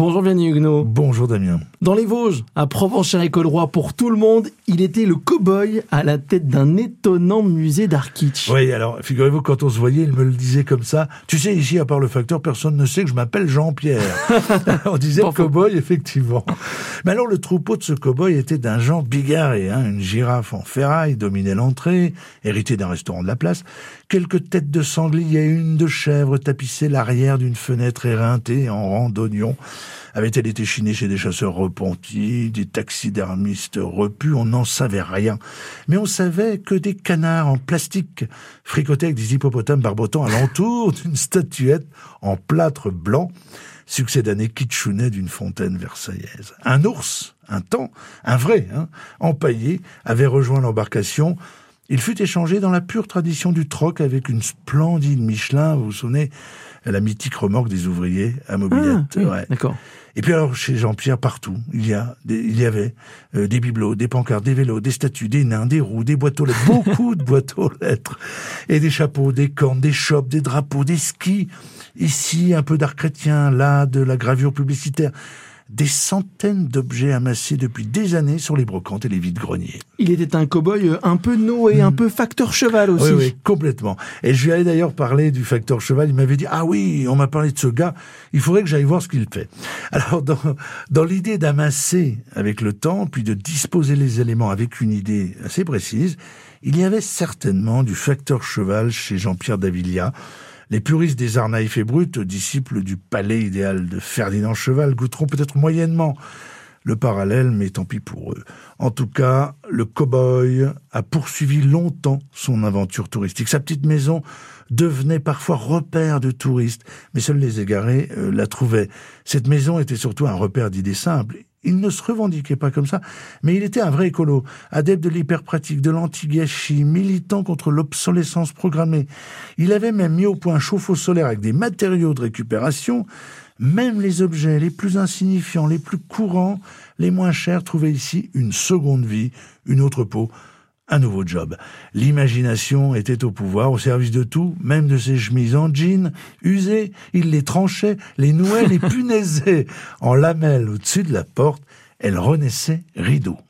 Bonjour Vianney Huguenot. Bonjour Damien. Dans les Vosges, à Provence-Charles-École-Roi, pour tout le monde, il était le cow-boy à la tête d'un étonnant musée d'art kitsch. Oui, alors figurez-vous, quand on se voyait, il me le disait comme ça. Tu sais, ici, à part le facteur, personne ne sait que je m'appelle Jean-Pierre. on disait cow-boy, effectivement. Mais alors, le troupeau de ce cow-boy était d'un genre bigarré. Hein, une girafe en ferraille dominait l'entrée, héritée d'un restaurant de la place. Quelques têtes de sanglier et une de chèvre tapissaient l'arrière d'une fenêtre éreintée en rang d'oignons. Avait-elle été chinée chez des chasseurs repentis, des taxidermistes repus? On n'en savait rien. Mais on savait que des canards en plastique fricotaient avec des hippopotames barbotants alentour d'une statuette en plâtre blanc, succès d'année kitschounet d'une fontaine versaillaise. Un ours, un temps, un vrai, hein, empaillé, avait rejoint l'embarcation. Il fut échangé dans la pure tradition du troc avec une splendide Michelin, vous vous souvenez, la mythique remorque des ouvriers à Ah, mobilette. oui, ouais. d'accord. Et puis alors chez Jean-Pierre partout, il y a, des- il y avait euh, des bibelots, des pancartes, des vélos, des statues, des nains, des roues, des boîtes aux lettres, beaucoup de boîtes aux lettres, et des chapeaux, des cornes, des chopes, des drapeaux, des skis. Ici un peu d'art chrétien, là de la gravure publicitaire. Des centaines d'objets amassés depuis des années sur les brocantes et les vides-greniers. Il était un cow-boy euh, un peu Noé, un peu facteur cheval aussi. Hmm. Oui, oui, complètement. Et je lui avais d'ailleurs parlé du facteur cheval. Il m'avait dit, ah oui, on m'a parlé de ce gars. Il faudrait que j'aille voir ce qu'il fait. Alors, dans, dans l'idée d'amasser avec le temps, puis de disposer les éléments avec une idée assez précise, il y avait certainement du facteur cheval chez Jean-Pierre Davilia. Les puristes des arts naïfs et bruts, disciples du palais idéal de Ferdinand Cheval, goûteront peut-être moyennement le parallèle, mais tant pis pour eux. En tout cas, le cow-boy a poursuivi longtemps son aventure touristique. Sa petite maison devenait parfois repère de touristes, mais seuls les égarés euh, la trouvaient. Cette maison était surtout un repère d'idées simples. Il ne se revendiquait pas comme ça, mais il était un vrai écolo, adepte de l'hyperpratique, de l'anti-gâchis, militant contre l'obsolescence programmée. Il avait même mis au point un chauffe-eau solaire avec des matériaux de récupération. Même les objets les plus insignifiants, les plus courants, les moins chers trouvaient ici une seconde vie, une autre peau, un nouveau job. L'imagination était au pouvoir, au service de tout, même de ses chemises en jean, usées. Il les tranchait, les nouait, les punaisait en lamelles au-dessus de la porte. Elle renaissait rideau.